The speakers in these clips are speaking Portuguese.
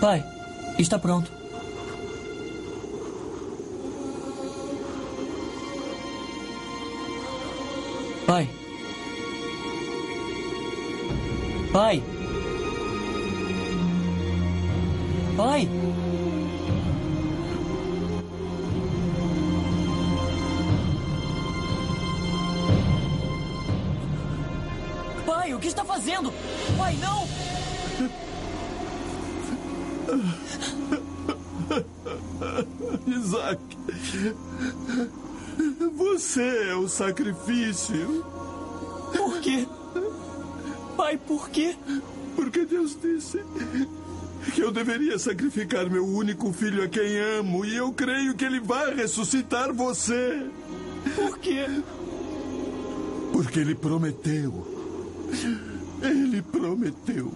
Pai, está pronto. Pai. Pai. Pai. Pai, o que está fazendo? Pai, não! Isaac, você é o sacrifício. Por quê? Pai, por quê? Porque Deus disse que eu deveria sacrificar meu único filho a quem amo e eu creio que ele vai ressuscitar você. Por quê? Porque ele prometeu. Ele prometeu.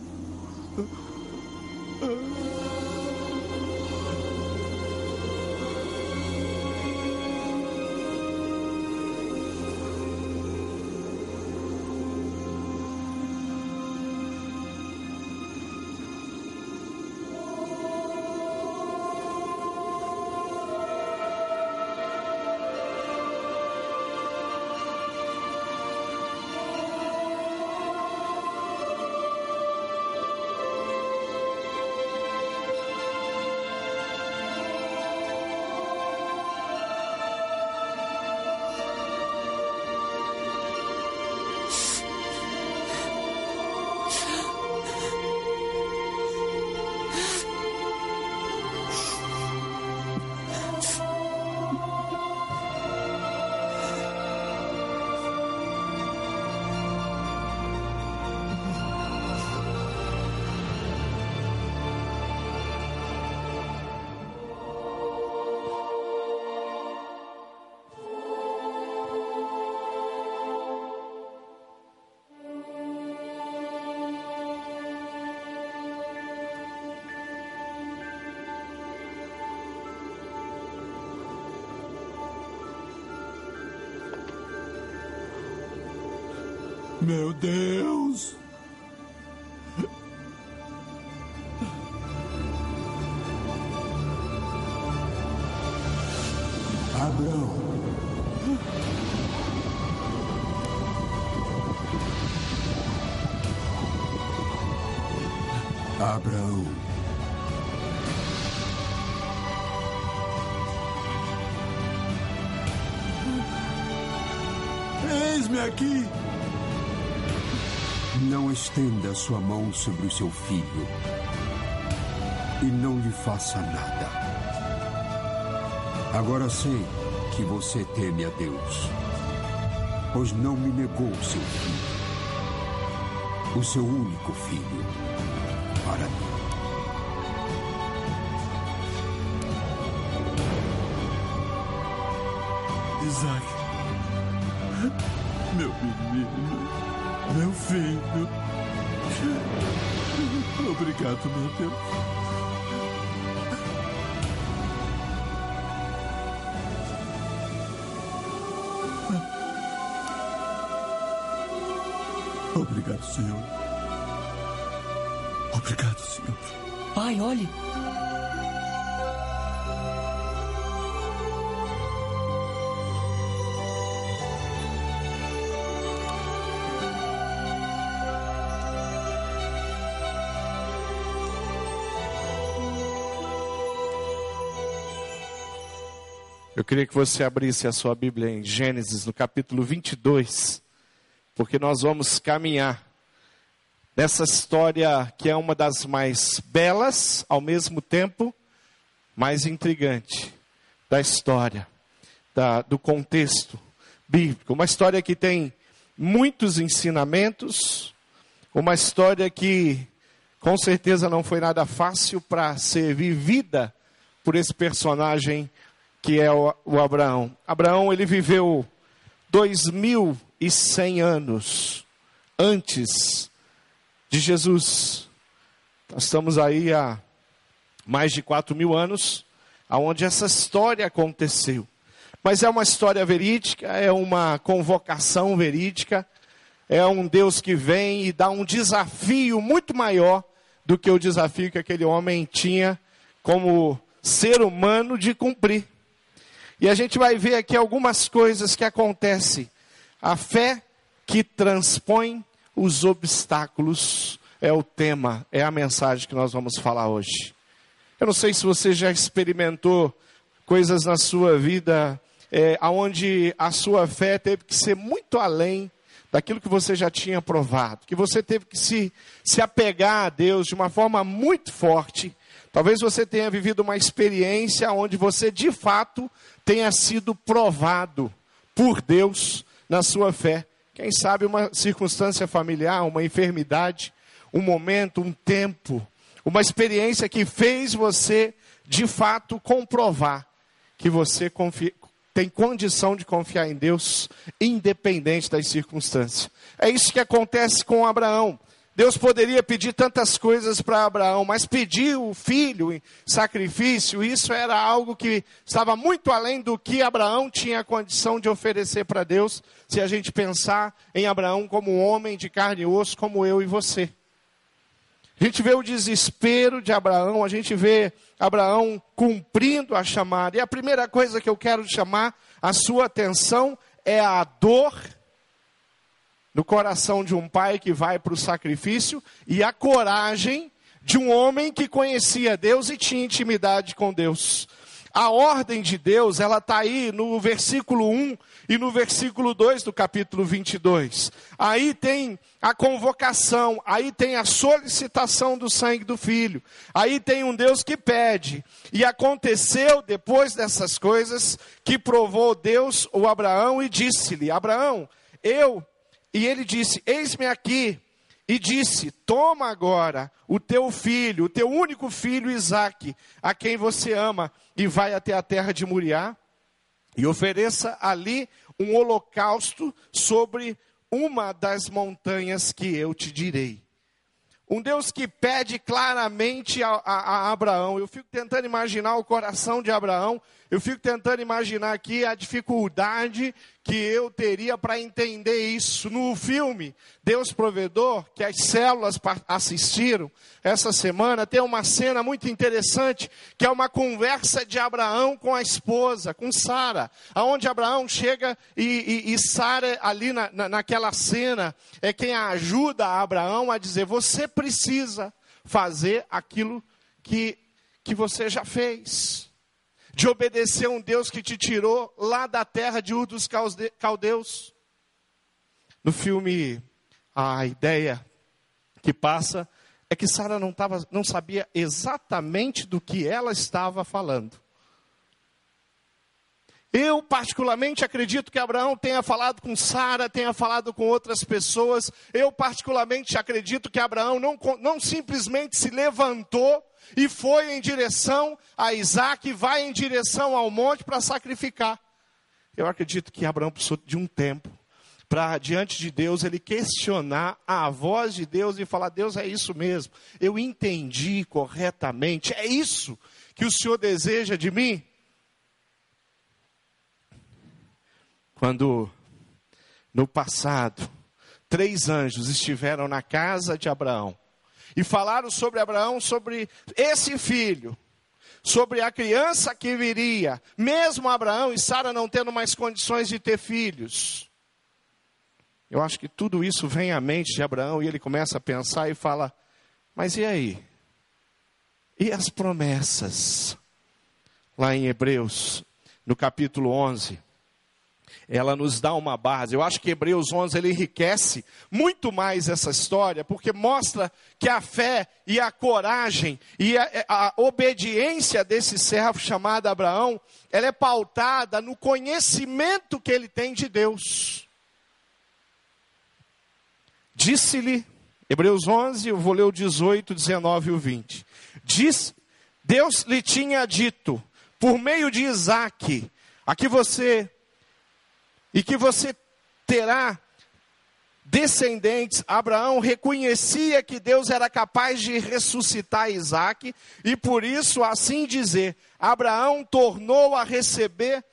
Meu Deus! Estenda sua mão sobre o seu filho e não lhe faça nada. Agora sei que você teme a Deus, pois não me negou seu filho, o seu único filho, para mim. Isaac. Meu menino. Meu filho. Obrigado, meu Deus. Obrigado, Senhor. Obrigado, Senhor. Pai, olhe. Eu queria que você abrisse a sua Bíblia em Gênesis, no capítulo 22, porque nós vamos caminhar nessa história que é uma das mais belas, ao mesmo tempo mais intrigante da história, da, do contexto bíblico. Uma história que tem muitos ensinamentos, uma história que com certeza não foi nada fácil para ser vivida por esse personagem que é o, o Abraão. Abraão ele viveu 2100 anos antes de Jesus. Estamos aí há mais de 4 mil anos, aonde essa história aconteceu. Mas é uma história verídica, é uma convocação verídica, é um Deus que vem e dá um desafio muito maior do que o desafio que aquele homem tinha como ser humano de cumprir. E a gente vai ver aqui algumas coisas que acontecem. A fé que transpõe os obstáculos é o tema, é a mensagem que nós vamos falar hoje. Eu não sei se você já experimentou coisas na sua vida é, onde a sua fé teve que ser muito além daquilo que você já tinha provado, que você teve que se, se apegar a Deus de uma forma muito forte. Talvez você tenha vivido uma experiência onde você de fato tenha sido provado por Deus na sua fé. Quem sabe uma circunstância familiar, uma enfermidade, um momento, um tempo, uma experiência que fez você de fato comprovar que você confia, tem condição de confiar em Deus, independente das circunstâncias. É isso que acontece com Abraão. Deus poderia pedir tantas coisas para Abraão, mas pedir o filho em sacrifício, isso era algo que estava muito além do que Abraão tinha condição de oferecer para Deus, se a gente pensar em Abraão como um homem de carne e osso, como eu e você. A gente vê o desespero de Abraão, a gente vê Abraão cumprindo a chamada. E a primeira coisa que eu quero chamar a sua atenção é a dor no coração de um pai que vai para o sacrifício e a coragem de um homem que conhecia Deus e tinha intimidade com Deus. A ordem de Deus, ela está aí no versículo 1 e no versículo 2 do capítulo 22. Aí tem a convocação, aí tem a solicitação do sangue do filho, aí tem um Deus que pede. E aconteceu depois dessas coisas que provou Deus o Abraão e disse-lhe: Abraão, eu e ele disse: Eis-me aqui. E disse: Toma agora o teu filho, o teu único filho Isaque, a quem você ama, e vai até a terra de Muriá, e ofereça ali um holocausto sobre uma das montanhas que eu te direi. Um Deus que pede claramente a, a, a, Abraão. Eu fico tentando imaginar o coração de Abraão. Eu fico tentando imaginar aqui a dificuldade que eu teria para entender isso. No filme Deus Provedor, que as células assistiram essa semana, tem uma cena muito interessante, que é uma conversa de Abraão com a esposa, com Sara, aonde Abraão chega e, e, e Sara ali na, na, naquela cena é quem ajuda Abraão a dizer: você precisa fazer aquilo que, que você já fez de obedecer a um Deus que te tirou lá da terra de Ur dos Caldeus. No filme, a ideia que passa é que Sara não, não sabia exatamente do que ela estava falando. Eu, particularmente, acredito que Abraão tenha falado com Sara, tenha falado com outras pessoas. Eu, particularmente, acredito que Abraão não, não simplesmente se levantou e foi em direção a Isaac, vai em direção ao monte para sacrificar. Eu acredito que Abraão precisou de um tempo para, diante de Deus, ele questionar a voz de Deus e falar: Deus, é isso mesmo, eu entendi corretamente, é isso que o Senhor deseja de mim? Quando, no passado, três anjos estiveram na casa de Abraão e falaram sobre Abraão, sobre esse filho, sobre a criança que viria, mesmo Abraão e Sara não tendo mais condições de ter filhos. Eu acho que tudo isso vem à mente de Abraão e ele começa a pensar e fala: Mas e aí? E as promessas? Lá em Hebreus, no capítulo 11, ela nos dá uma base. Eu acho que Hebreus 11 ele enriquece muito mais essa história, porque mostra que a fé e a coragem e a, a obediência desse servo chamado Abraão, ela é pautada no conhecimento que ele tem de Deus. Disse-lhe, Hebreus 11, eu vou ler o 18, 19 e o 20. Diz, Deus lhe tinha dito, por meio de Isaac, aqui você e que você terá descendentes. Abraão reconhecia que Deus era capaz de ressuscitar Isaac, e por isso, assim dizer, Abraão tornou a receber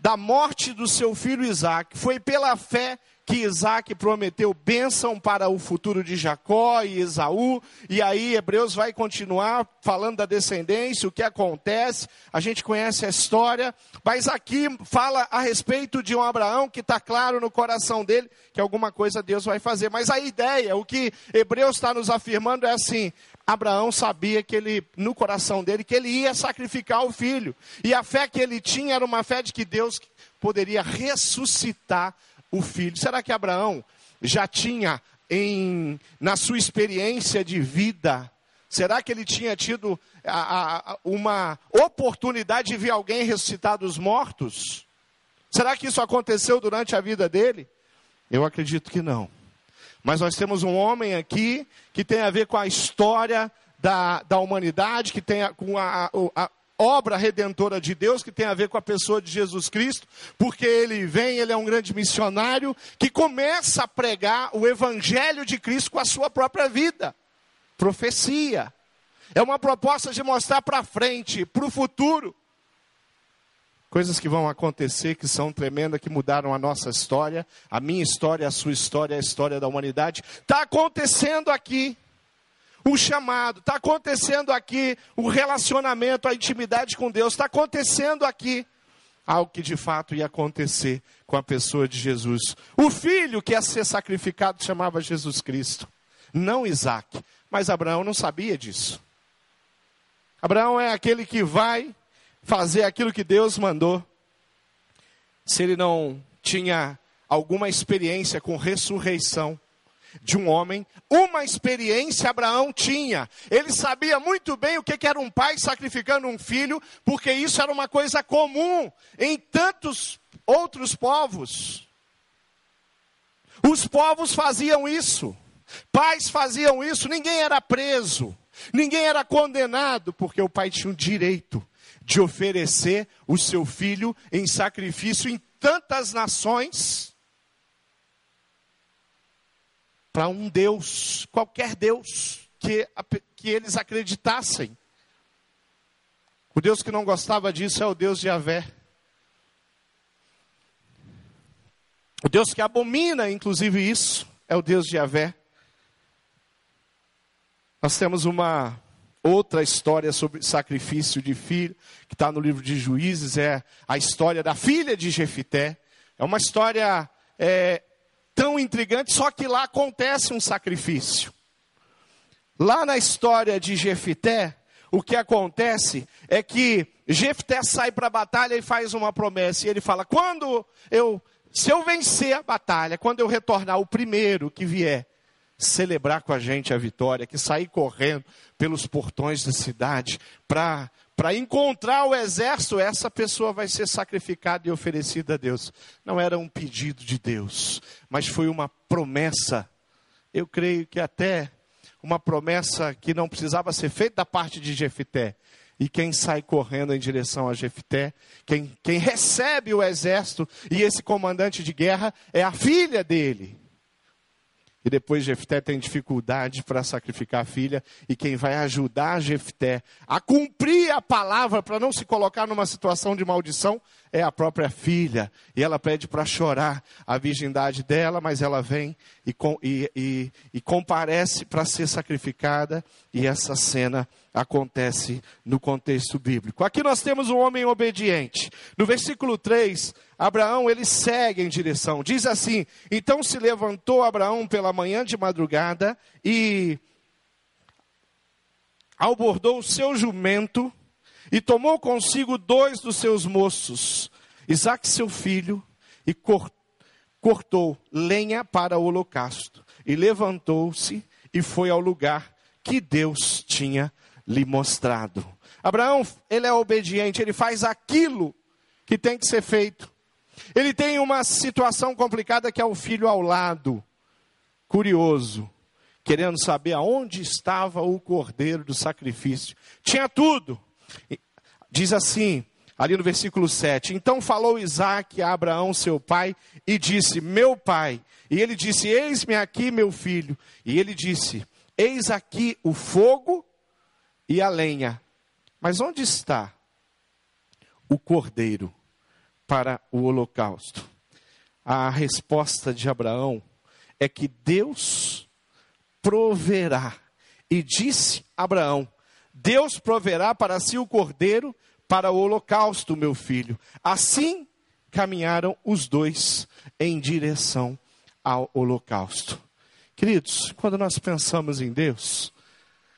da morte do seu filho Isaac. Foi pela fé que Isaac prometeu bênção para o futuro de Jacó e Esaú, e aí Hebreus vai continuar falando da descendência, o que acontece, a gente conhece a história, mas aqui fala a respeito de um Abraão que está claro no coração dele que alguma coisa Deus vai fazer, mas a ideia, o que Hebreus está nos afirmando é assim: Abraão sabia que ele, no coração dele, que ele ia sacrificar o filho, e a fé que ele tinha era uma fé de que Deus poderia ressuscitar o filho. Será que Abraão já tinha em, na sua experiência de vida, será que ele tinha tido a, a, uma oportunidade de ver alguém ressuscitar dos mortos? Será que isso aconteceu durante a vida dele? Eu acredito que não. Mas nós temos um homem aqui que tem a ver com a história da, da humanidade, que tem a, com a, a, obra redentora de Deus que tem a ver com a pessoa de Jesus Cristo, porque ele vem, ele é um grande missionário que começa a pregar o evangelho de Cristo com a sua própria vida. Profecia. É uma proposta de mostrar para frente, para o futuro. Coisas que vão acontecer, que são tremendas, que mudaram a nossa história, a minha história, a sua história, a história da humanidade. Está acontecendo aqui o chamado, está acontecendo aqui o relacionamento, a intimidade com Deus, está acontecendo aqui algo que de fato ia acontecer com a pessoa de Jesus. O filho que ia ser sacrificado chamava Jesus Cristo, não Isaac. Mas Abraão não sabia disso. Abraão é aquele que vai fazer aquilo que Deus mandou. Se ele não tinha alguma experiência com ressurreição, de um homem, uma experiência Abraão tinha. Ele sabia muito bem o que era um pai sacrificando um filho, porque isso era uma coisa comum em tantos outros povos. Os povos faziam isso, pais faziam isso, ninguém era preso, ninguém era condenado, porque o pai tinha o direito de oferecer o seu filho em sacrifício em tantas nações para um Deus, qualquer Deus que, que eles acreditassem. O Deus que não gostava disso é o Deus de Javé. O Deus que abomina, inclusive, isso é o Deus de Javé. Nós temos uma outra história sobre sacrifício de filho, que está no livro de Juízes, é a história da filha de Jefité. É uma história é, tão intrigante, só que lá acontece um sacrifício. Lá na história de Jefité, o que acontece é que Jefté sai para a batalha e faz uma promessa. E ele fala: quando eu, se eu vencer a batalha, quando eu retornar o primeiro que vier celebrar com a gente a vitória, que sair correndo pelos portões da cidade para para encontrar o exército, essa pessoa vai ser sacrificada e oferecida a Deus. Não era um pedido de Deus, mas foi uma promessa. Eu creio que até uma promessa que não precisava ser feita da parte de Jefité. E quem sai correndo em direção a Jefté, quem, quem recebe o exército e esse comandante de guerra é a filha dele. E depois Jefté tem dificuldade para sacrificar a filha. E quem vai ajudar Jefté a cumprir a palavra para não se colocar numa situação de maldição é a própria filha. E ela pede para chorar a virgindade dela, mas ela vem e, e, e, e comparece para ser sacrificada. E essa cena acontece no contexto bíblico. Aqui nós temos um homem obediente. No versículo 3, Abraão ele segue em direção. Diz assim: Então se levantou Abraão pela manhã de madrugada e abordou o seu jumento e tomou consigo dois dos seus moços, Isaac seu filho, e cortou lenha para o holocausto. E levantou-se e foi ao lugar que Deus tinha lhe mostrado. Abraão, ele é obediente, ele faz aquilo que tem que ser feito. Ele tem uma situação complicada que é o filho ao lado, curioso, querendo saber aonde estava o cordeiro do sacrifício. Tinha tudo, Diz assim, ali no versículo 7: Então falou Isaac a Abraão, seu pai, e disse: Meu pai. E ele disse: Eis-me aqui, meu filho. E ele disse: Eis aqui o fogo e a lenha. Mas onde está o cordeiro para o holocausto? a resposta de Abraão é que Deus proverá. E disse Abraão: Deus proverá para si o cordeiro para o holocausto, meu filho. Assim caminharam os dois em direção ao holocausto. Queridos, quando nós pensamos em Deus,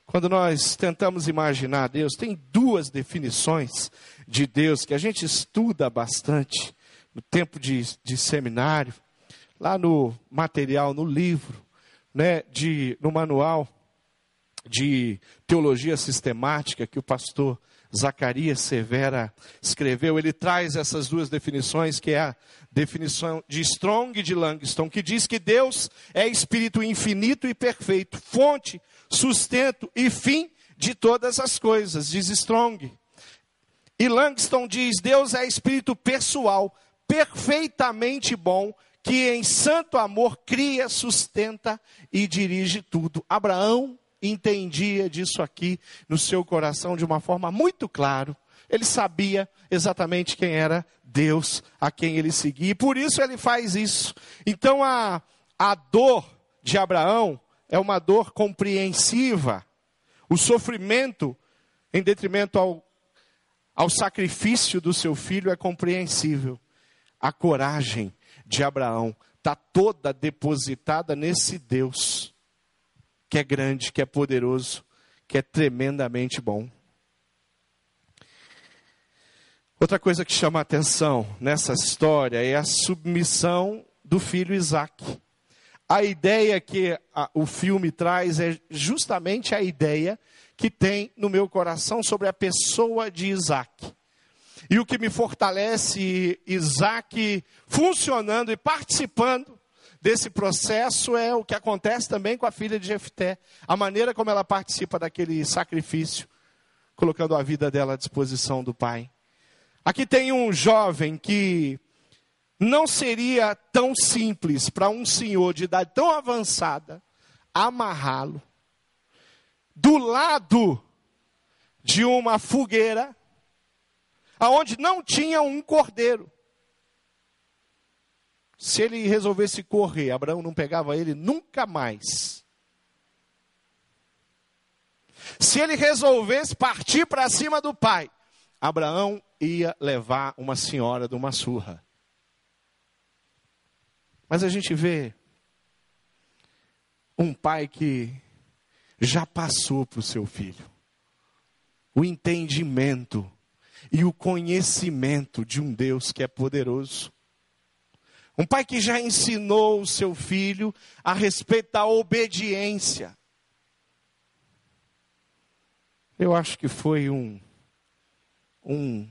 quando nós tentamos imaginar Deus, tem duas definições de Deus que a gente estuda bastante no tempo de, de seminário, lá no material, no livro, né, de, no manual de teologia sistemática que o pastor Zacarias Severa escreveu, ele traz essas duas definições, que é a definição de Strong e de Langston, que diz que Deus é espírito infinito e perfeito, fonte, sustento e fim de todas as coisas, diz Strong. E Langston diz: Deus é espírito pessoal, perfeitamente bom, que em santo amor cria, sustenta e dirige tudo. Abraão entendia disso aqui no seu coração de uma forma muito clara. Ele sabia exatamente quem era Deus a quem ele seguia, e por isso ele faz isso. Então a, a dor de Abraão é uma dor compreensiva. O sofrimento, em detrimento ao, ao sacrifício do seu filho, é compreensível. A coragem de Abraão está toda depositada nesse Deus que é grande, que é poderoso, que é tremendamente bom. Outra coisa que chama a atenção nessa história é a submissão do filho Isaac. A ideia que a, o filme traz é justamente a ideia que tem no meu coração sobre a pessoa de Isaac. E o que me fortalece Isaac funcionando e participando desse processo é o que acontece também com a filha de Jefté. A maneira como ela participa daquele sacrifício, colocando a vida dela à disposição do pai. Aqui tem um jovem que não seria tão simples para um senhor de idade tão avançada amarrá-lo do lado de uma fogueira aonde não tinha um cordeiro. Se ele resolvesse correr, Abraão não pegava ele nunca mais. Se ele resolvesse partir para cima do pai, Abraão ia levar uma senhora de uma surra. Mas a gente vê um pai que já passou para o seu filho o entendimento e o conhecimento de um Deus que é poderoso. Um pai que já ensinou o seu filho a respeito da obediência. Eu acho que foi um, um,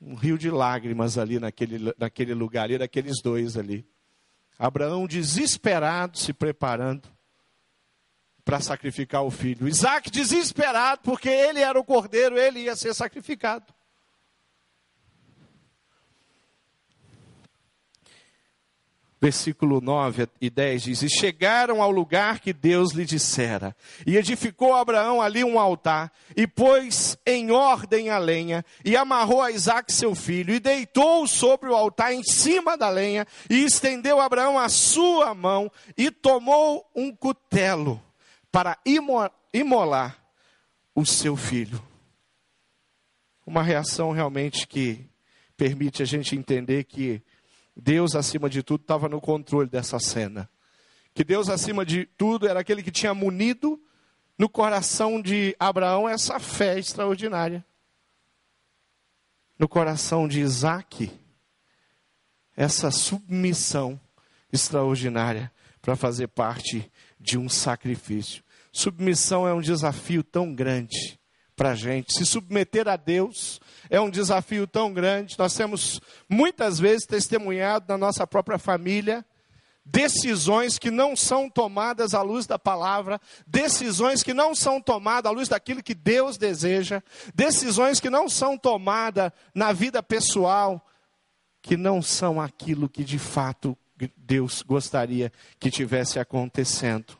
um rio de lágrimas ali naquele, naquele lugar ali, daqueles dois ali. Abraão desesperado, se preparando para sacrificar o filho. Isaac desesperado, porque ele era o cordeiro, ele ia ser sacrificado. Versículo 9 e 10 diz: E chegaram ao lugar que Deus lhe dissera, e edificou Abraão ali um altar, e pôs em ordem a lenha, e amarrou a Isaac seu filho, e deitou-o sobre o altar em cima da lenha, e estendeu Abraão a sua mão, e tomou um cutelo para imolar o seu filho. Uma reação realmente que permite a gente entender que Deus, acima de tudo, estava no controle dessa cena. Que Deus, acima de tudo, era aquele que tinha munido no coração de Abraão essa fé extraordinária. No coração de Isaac, essa submissão extraordinária para fazer parte de um sacrifício. Submissão é um desafio tão grande para a gente. Se submeter a Deus é um desafio tão grande. Nós temos muitas vezes testemunhado na nossa própria família decisões que não são tomadas à luz da palavra, decisões que não são tomadas à luz daquilo que Deus deseja, decisões que não são tomadas na vida pessoal, que não são aquilo que de fato Deus gostaria que tivesse acontecendo.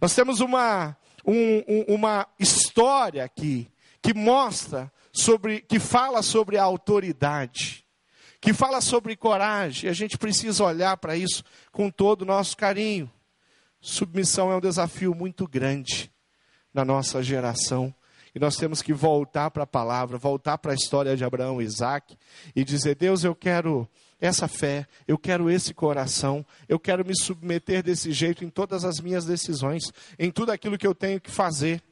Nós temos uma um, um, uma história aqui que mostra sobre, que fala sobre a autoridade, que fala sobre coragem. A gente precisa olhar para isso com todo o nosso carinho. Submissão é um desafio muito grande na nossa geração. E nós temos que voltar para a palavra, voltar para a história de Abraão e Isaac e dizer: Deus, eu quero essa fé, eu quero esse coração, eu quero me submeter desse jeito em todas as minhas decisões, em tudo aquilo que eu tenho que fazer,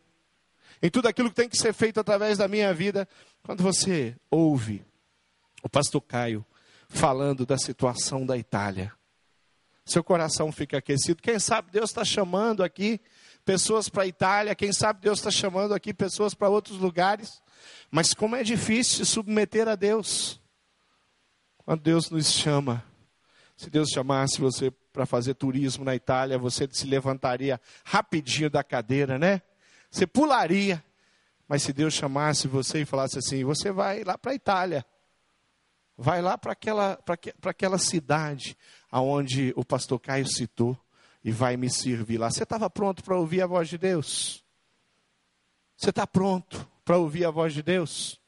em tudo aquilo que tem que ser feito através da minha vida. Quando você ouve o pastor Caio falando da situação da Itália, seu coração fica aquecido. Quem sabe Deus está chamando aqui pessoas para a Itália, quem sabe Deus está chamando aqui pessoas para outros lugares. Mas como é difícil se submeter a Deus. Quando Deus nos chama, se Deus chamasse você para fazer turismo na Itália, você se levantaria rapidinho da cadeira, né? Você pularia. Mas se Deus chamasse você e falasse assim: você vai lá para a Itália, vai lá para aquela, aquela cidade aonde o pastor Caio citou e vai me servir lá. Você estava pronto para ouvir a voz de Deus? Você está pronto para ouvir a voz de Deus?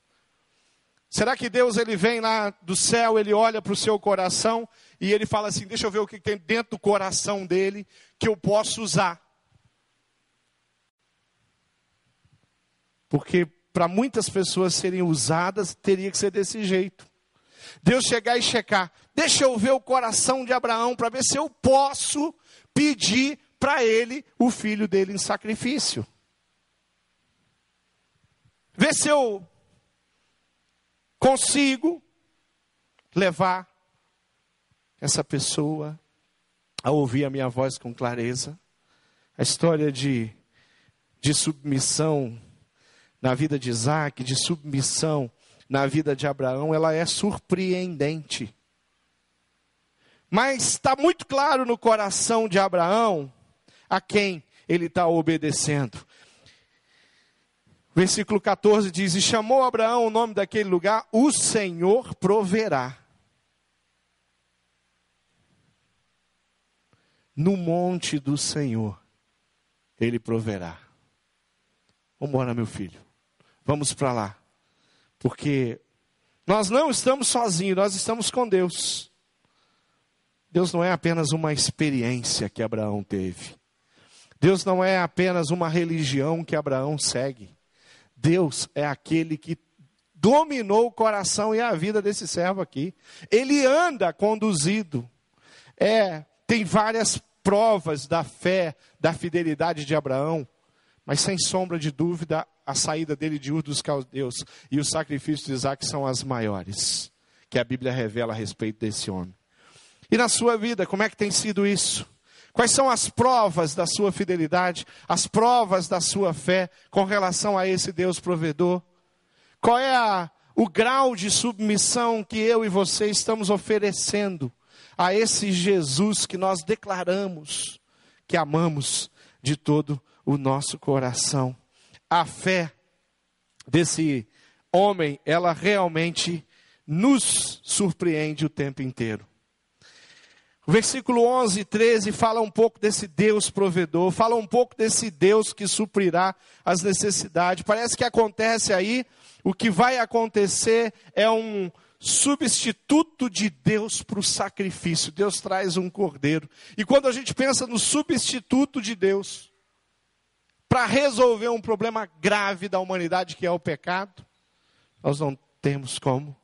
Será que Deus ele vem lá do céu, ele olha para o seu coração e ele fala assim: deixa eu ver o que tem dentro do coração dele que eu posso usar? Porque para muitas pessoas serem usadas, teria que ser desse jeito. Deus chegar e checar, deixa eu ver o coração de Abraão para ver se eu posso pedir para ele o filho dele em sacrifício. Ver se eu consigo levar essa pessoa a ouvir a minha voz com clareza. A história de, de submissão na vida de Isaac, de submissão na vida de Abraão, ela é surpreendente. Mas está muito claro no coração de Abraão a quem ele está obedecendo. Versículo 14 diz: E chamou Abraão o nome daquele lugar, o Senhor proverá. No monte do Senhor, ele proverá. Vamos embora, meu filho. Vamos para lá. Porque nós não estamos sozinhos, nós estamos com Deus. Deus não é apenas uma experiência que Abraão teve. Deus não é apenas uma religião que Abraão segue. Deus é aquele que dominou o coração e a vida desse servo aqui. Ele anda conduzido. É, tem várias provas da fé, da fidelidade de Abraão, mas sem sombra de dúvida, a saída dele de Ur dos Caldeus e o sacrifício de Isaac são as maiores que a Bíblia revela a respeito desse homem. E na sua vida, como é que tem sido isso? Quais são as provas da sua fidelidade, as provas da sua fé com relação a esse Deus provedor? Qual é a, o grau de submissão que eu e você estamos oferecendo a esse Jesus que nós declaramos que amamos de todo o nosso coração? A fé desse homem, ela realmente nos surpreende o tempo inteiro. O versículo 11 e 13 fala um pouco desse Deus provedor, fala um pouco desse Deus que suprirá as necessidades. Parece que acontece aí, o que vai acontecer é um substituto de Deus para o sacrifício. Deus traz um cordeiro. E quando a gente pensa no substituto de Deus, para resolver um problema grave da humanidade que é o pecado, nós não temos como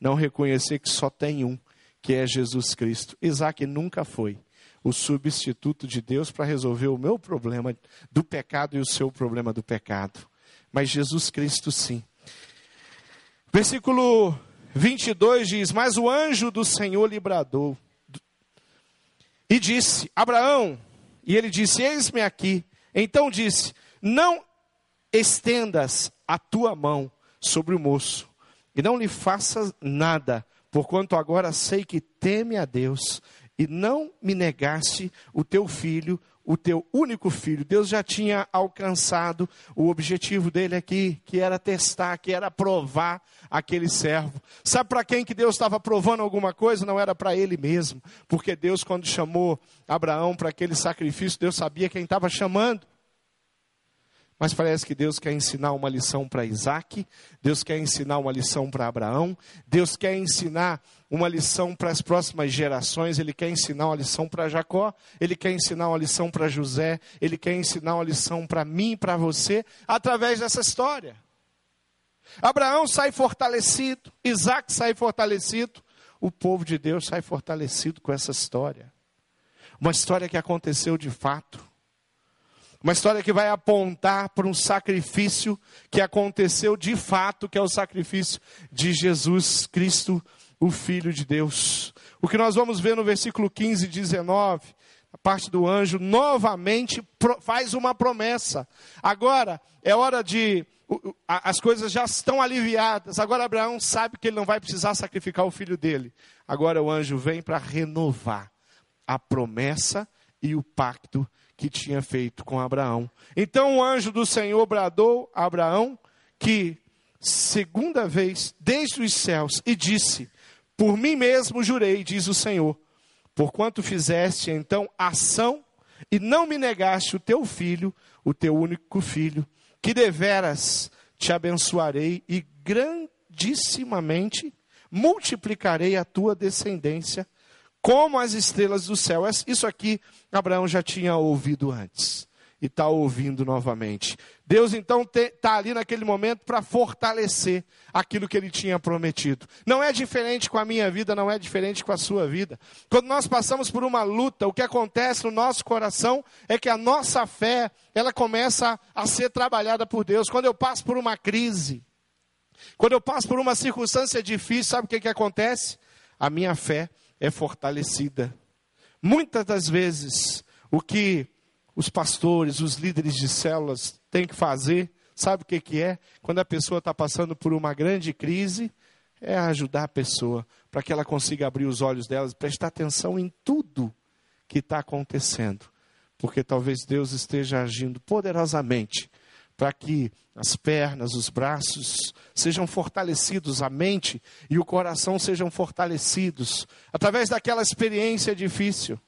não reconhecer que só tem um que é Jesus Cristo. Isaac nunca foi o substituto de Deus para resolver o meu problema do pecado e o seu problema do pecado. Mas Jesus Cristo sim. Versículo 22 diz: Mas o anjo do Senhor lhe bradou e disse: Abraão, e ele disse: Eis-me aqui. Então disse: Não estendas a tua mão sobre o moço, e não lhe faças nada, porquanto agora sei que teme a Deus e não me negaste o teu filho, o teu único filho. Deus já tinha alcançado o objetivo dele aqui, que era testar, que era provar aquele servo. Sabe para quem que Deus estava provando alguma coisa? Não era para ele mesmo, porque Deus quando chamou Abraão para aquele sacrifício, Deus sabia quem estava chamando. Mas parece que Deus quer ensinar uma lição para Isaac, Deus quer ensinar uma lição para Abraão, Deus quer ensinar uma lição para as próximas gerações, Ele quer ensinar uma lição para Jacó, Ele quer ensinar uma lição para José, Ele quer ensinar uma lição para mim e para você, através dessa história. Abraão sai fortalecido, Isaac sai fortalecido, o povo de Deus sai fortalecido com essa história. Uma história que aconteceu de fato. Uma história que vai apontar para um sacrifício que aconteceu de fato, que é o sacrifício de Jesus Cristo, o Filho de Deus. O que nós vamos ver no versículo 15 e 19, a parte do anjo, novamente faz uma promessa. Agora é hora de. As coisas já estão aliviadas. Agora Abraão sabe que ele não vai precisar sacrificar o filho dele. Agora o anjo vem para renovar a promessa e o pacto que tinha feito com Abraão. Então o anjo do Senhor bradou a Abraão que segunda vez desde os céus e disse: Por mim mesmo jurei, diz o Senhor, porquanto fizeste então ação e não me negaste o teu filho, o teu único filho, que deveras te abençoarei e grandissimamente multiplicarei a tua descendência como as estrelas do céu. Isso aqui Abraão já tinha ouvido antes e está ouvindo novamente. Deus então está ali naquele momento para fortalecer aquilo que ele tinha prometido. Não é diferente com a minha vida, não é diferente com a sua vida. Quando nós passamos por uma luta, o que acontece no nosso coração é que a nossa fé, ela começa a ser trabalhada por Deus. Quando eu passo por uma crise, quando eu passo por uma circunstância difícil, sabe o que, que acontece? A minha fé é fortalecida. Muitas das vezes, o que os pastores, os líderes de células têm que fazer, sabe o que, que é? Quando a pessoa está passando por uma grande crise, é ajudar a pessoa para que ela consiga abrir os olhos delas, prestar atenção em tudo que está acontecendo, porque talvez Deus esteja agindo poderosamente para que as pernas, os braços sejam fortalecidos, a mente e o coração sejam fortalecidos, através daquela experiência difícil,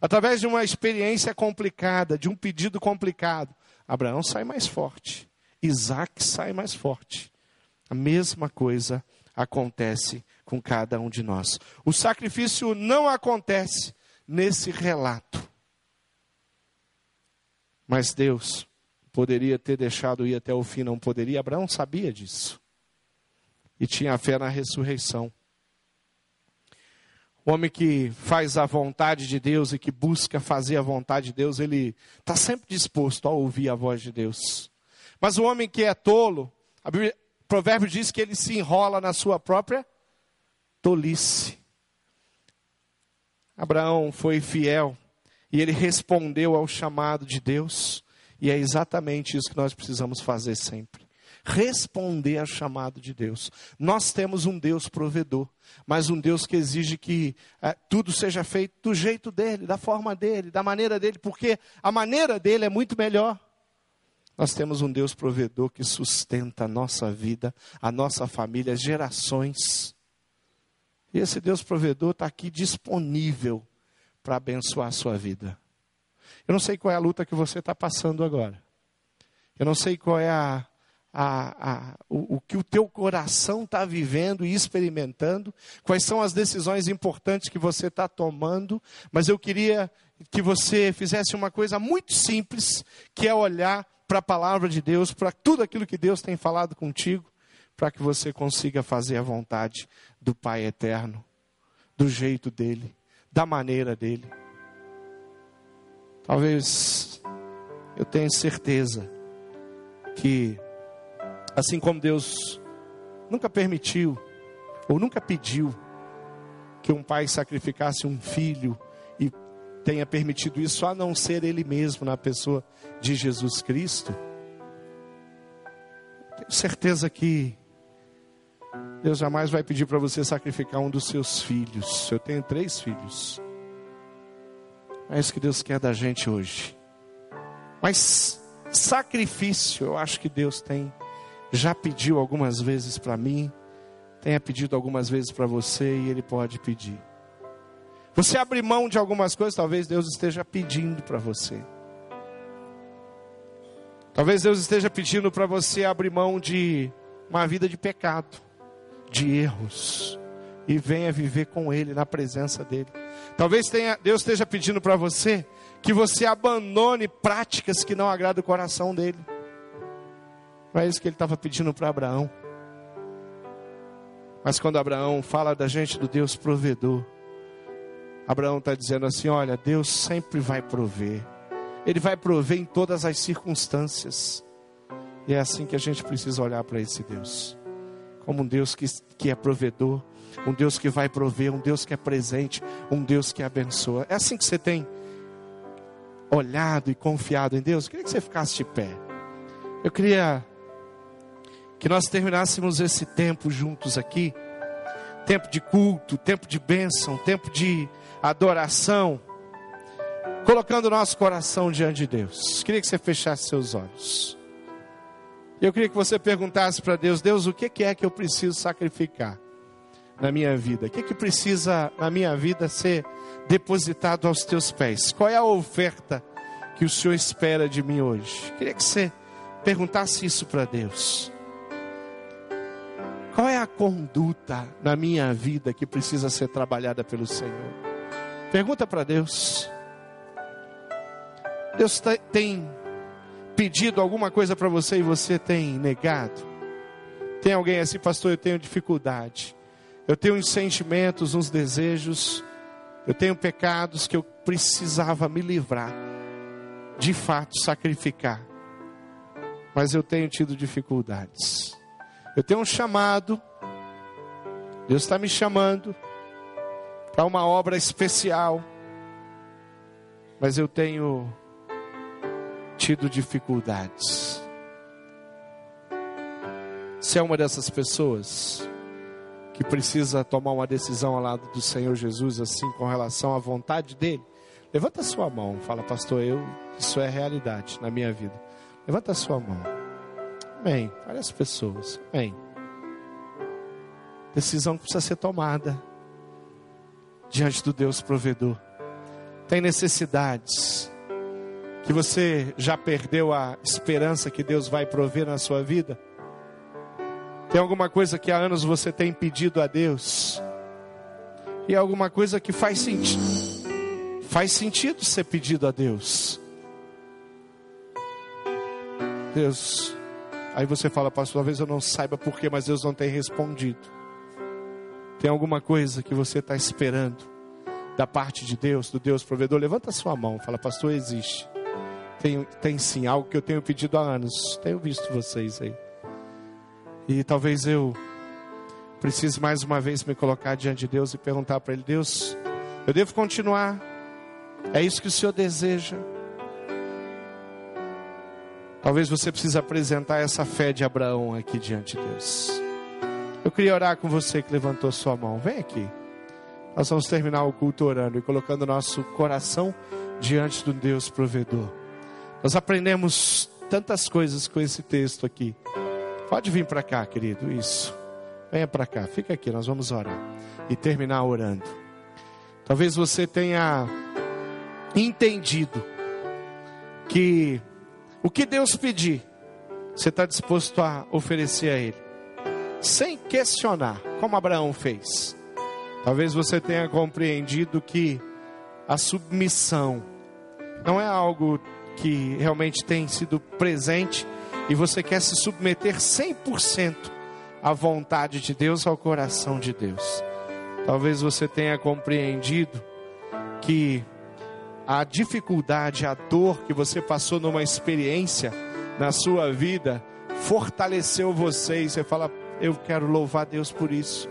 através de uma experiência complicada, de um pedido complicado. Abraão sai mais forte, Isaac sai mais forte. A mesma coisa acontece com cada um de nós. O sacrifício não acontece nesse relato. Mas Deus poderia ter deixado ir até o fim, não poderia. Abraão sabia disso. E tinha fé na ressurreição. O homem que faz a vontade de Deus e que busca fazer a vontade de Deus, ele está sempre disposto a ouvir a voz de Deus. Mas o homem que é tolo, a Bíblia, o provérbio diz que ele se enrola na sua própria tolice. Abraão foi fiel e ele respondeu ao chamado de Deus. E é exatamente isso que nós precisamos fazer sempre. Responder ao chamado de Deus. Nós temos um Deus provedor, mas um Deus que exige que é, tudo seja feito do jeito dele, da forma dele, da maneira dele, porque a maneira dele é muito melhor. Nós temos um Deus provedor que sustenta a nossa vida, a nossa família, as gerações. E esse Deus provedor está aqui disponível para abençoar a sua vida. Eu não sei qual é a luta que você está passando agora. Eu não sei qual é a, a, a, o, o, que o teu coração está vivendo e experimentando, quais são as decisões importantes que você está tomando, mas eu queria que você fizesse uma coisa muito simples, que é olhar para a palavra de Deus, para tudo aquilo que Deus tem falado contigo, para que você consiga fazer a vontade do Pai eterno, do jeito dele, da maneira dele. Talvez eu tenha certeza que, assim como Deus nunca permitiu ou nunca pediu que um pai sacrificasse um filho e tenha permitido isso a não ser ele mesmo na pessoa de Jesus Cristo, tenho certeza que Deus jamais vai pedir para você sacrificar um dos seus filhos. Eu tenho três filhos. É isso que Deus quer da gente hoje. Mas sacrifício, eu acho que Deus tem já pediu algumas vezes para mim, tenha pedido algumas vezes para você e Ele pode pedir. Você abrir mão de algumas coisas, talvez Deus esteja pedindo para você. Talvez Deus esteja pedindo para você abrir mão de uma vida de pecado, de erros, e venha viver com Ele, na presença dEle. Talvez tenha, Deus esteja pedindo para você que você abandone práticas que não agradam o coração dEle. Não é isso que Ele estava pedindo para Abraão. Mas quando Abraão fala da gente do Deus provedor, Abraão está dizendo assim: olha, Deus sempre vai prover. Ele vai prover em todas as circunstâncias. E é assim que a gente precisa olhar para esse Deus. Como um Deus que, que é provedor, um Deus que vai prover, um Deus que é presente, um Deus que abençoa. É assim que você tem olhado e confiado em Deus. Eu queria que você ficasse de pé. Eu queria que nós terminássemos esse tempo juntos aqui tempo de culto, tempo de bênção, tempo de adoração, colocando o nosso coração diante de Deus. Queria que você fechasse seus olhos. Eu queria que você perguntasse para Deus: Deus, o que é que eu preciso sacrificar na minha vida? O que, é que precisa na minha vida ser depositado aos teus pés? Qual é a oferta que o Senhor espera de mim hoje? Queria que você perguntasse isso para Deus. Qual é a conduta na minha vida que precisa ser trabalhada pelo Senhor? Pergunta para Deus. Deus tem pedido alguma coisa para você e você tem negado? Tem alguém assim, pastor? Eu tenho dificuldade. Eu tenho uns sentimentos, uns desejos. Eu tenho pecados que eu precisava me livrar. De fato, sacrificar. Mas eu tenho tido dificuldades. Eu tenho um chamado. Deus está me chamando para uma obra especial. Mas eu tenho tido dificuldades. Se é uma dessas pessoas que precisa tomar uma decisão ao lado do Senhor Jesus, assim, com relação à vontade dele, levanta a sua mão, fala, pastor, eu, isso é realidade na minha vida. Levanta a sua mão. Amém. Várias pessoas. Amém. Decisão que precisa ser tomada diante do Deus provedor. Tem necessidades que você já perdeu a esperança que Deus vai prover na sua vida? Tem alguma coisa que há anos você tem pedido a Deus? E alguma coisa que faz sentido? Faz sentido ser pedido a Deus. Deus, Aí você fala, pastor, talvez eu não saiba porquê, mas Deus não tem respondido. Tem alguma coisa que você está esperando da parte de Deus, do Deus provedor? Levanta sua mão, fala, pastor, existe. Tem, tem sim, algo que eu tenho pedido há anos. Tenho visto vocês aí. E talvez eu precise mais uma vez me colocar diante de Deus e perguntar para Ele: Deus, eu devo continuar? É isso que o Senhor deseja? Talvez você precise apresentar essa fé de Abraão aqui diante de Deus. Eu queria orar com você que levantou sua mão. Vem aqui. Nós vamos terminar o culto orando e colocando nosso coração diante do Deus provedor. Nós aprendemos tantas coisas com esse texto aqui. Pode vir para cá, querido. Isso. Venha para cá. Fica aqui. Nós vamos orar e terminar orando. Talvez você tenha entendido que o que Deus pedir, você está disposto a oferecer a Ele, sem questionar, como Abraão fez. Talvez você tenha compreendido que a submissão não é algo que realmente tem sido presente e você quer se submeter 100% à vontade de Deus, ao coração de Deus. Talvez você tenha compreendido que a dificuldade, a dor que você passou numa experiência na sua vida, fortaleceu você e você fala: Eu quero louvar Deus por isso,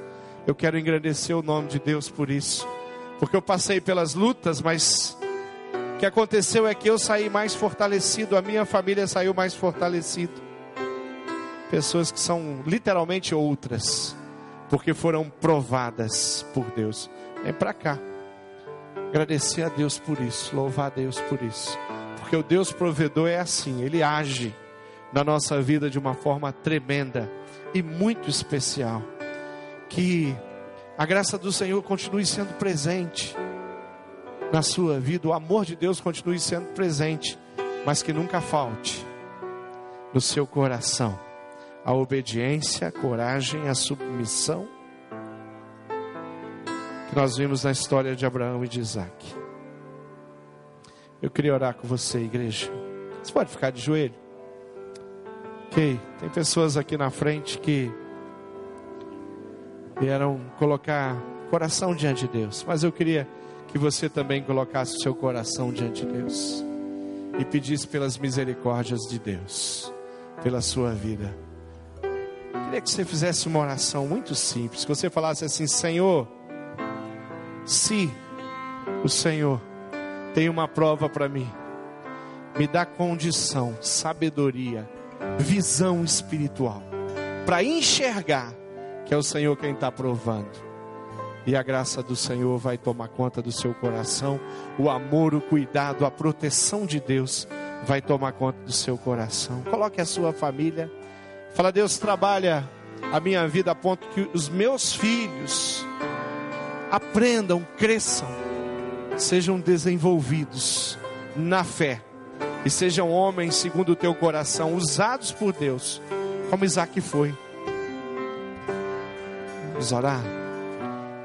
eu quero engrandecer o nome de Deus por isso, porque eu passei pelas lutas, mas que aconteceu é que eu saí mais fortalecido, a minha família saiu mais fortalecida. Pessoas que são literalmente outras, porque foram provadas por Deus. Vem para cá. Agradecer a Deus por isso, louvar a Deus por isso. Porque o Deus provedor é assim, ele age na nossa vida de uma forma tremenda e muito especial. Que a graça do Senhor continue sendo presente na sua vida, o amor de Deus continue sendo presente, mas que nunca falte. no seu coração a obediência, a coragem, a submissão que nós vimos na história de Abraão e de Isaac. Eu queria orar com você, igreja. Você pode ficar de joelho? Ok, tem pessoas aqui na frente que vieram colocar coração diante de Deus, mas eu queria que você também colocasse o seu coração diante de Deus e pedisse pelas misericórdias de Deus, pela sua vida. Eu queria que você fizesse uma oração muito simples, que você falasse assim: Senhor, se o Senhor tem uma prova para mim, me dá condição, sabedoria, visão espiritual, para enxergar que é o Senhor quem está provando. E a graça do Senhor vai tomar conta do seu coração, o amor, o cuidado, a proteção de Deus vai tomar conta do seu coração. Coloque a sua família, fala, Deus trabalha a minha vida a ponto que os meus filhos aprendam, cresçam, sejam desenvolvidos na fé e sejam homens segundo o teu coração, usados por Deus, como Isaac foi. Vamos orar.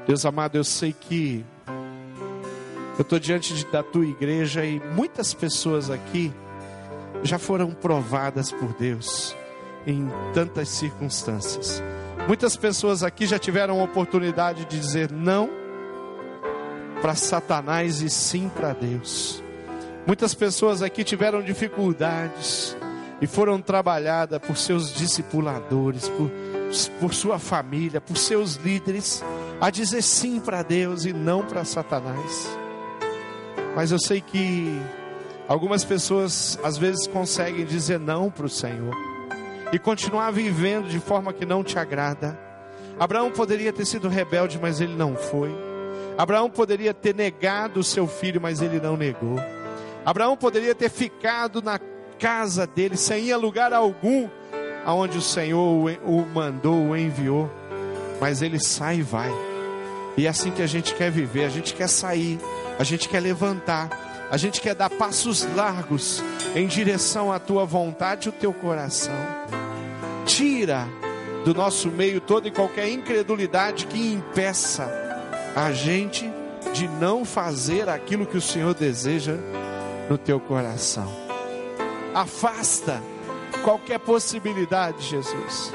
Deus amado, eu sei que eu estou diante de, da tua igreja e muitas pessoas aqui já foram provadas por Deus em tantas circunstâncias. Muitas pessoas aqui já tiveram a oportunidade de dizer não para Satanás e sim para Deus. Muitas pessoas aqui tiveram dificuldades e foram trabalhadas por seus discipuladores, por, por sua família, por seus líderes, a dizer sim para Deus e não para Satanás. Mas eu sei que algumas pessoas às vezes conseguem dizer não para o Senhor e continuar vivendo de forma que não te agrada. Abraão poderia ter sido rebelde, mas ele não foi. Abraão poderia ter negado o seu filho, mas ele não negou. Abraão poderia ter ficado na casa dele sem ir a lugar algum aonde o Senhor o mandou, o enviou, mas ele sai e vai. E é assim que a gente quer viver, a gente quer sair, a gente quer levantar, a gente quer dar passos largos em direção à tua vontade e o teu coração. Tira do nosso meio toda e qualquer incredulidade que impeça a gente de não fazer aquilo que o Senhor deseja no teu coração. Afasta qualquer possibilidade, Jesus,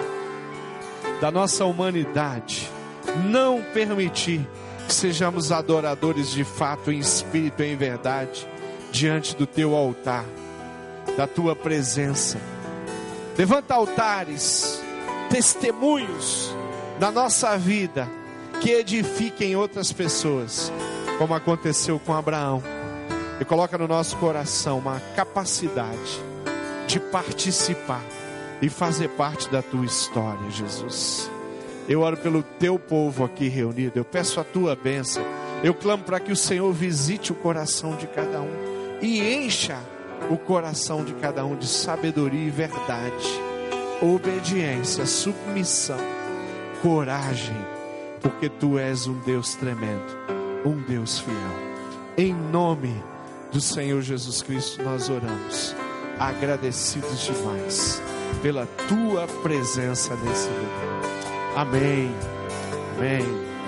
da nossa humanidade não permitir que sejamos adoradores de fato, em espírito e em verdade, diante do teu altar, da tua presença. Levanta altares, testemunhos na nossa vida que edifiquem outras pessoas, como aconteceu com Abraão. E coloca no nosso coração uma capacidade de participar e fazer parte da tua história, Jesus. Eu oro pelo teu povo aqui reunido, eu peço a tua bênção. Eu clamo para que o Senhor visite o coração de cada um e encha o coração de cada um de sabedoria e verdade, obediência, submissão, coragem, porque tu és um Deus tremendo, um Deus fiel. Em nome do Senhor Jesus Cristo nós oramos, agradecidos demais pela tua presença nesse lugar. Amém. Amém.